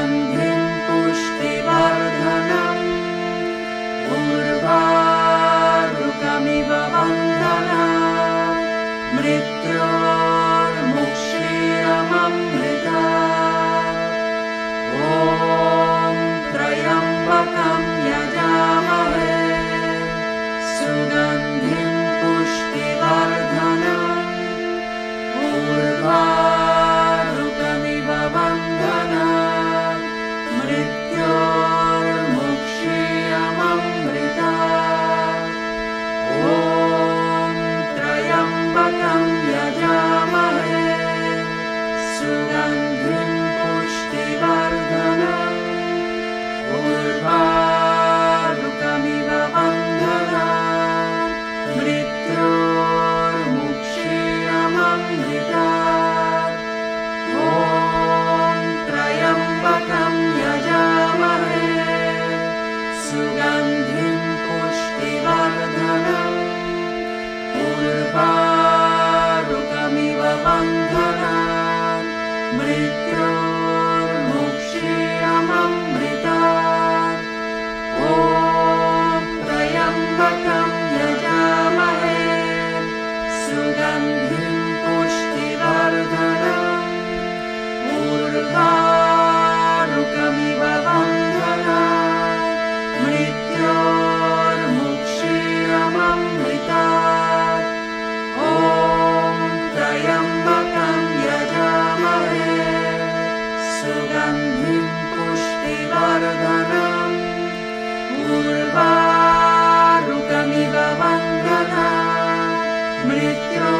ृम् पुष्टिवर्धन पूर्वादृगमिव Victor.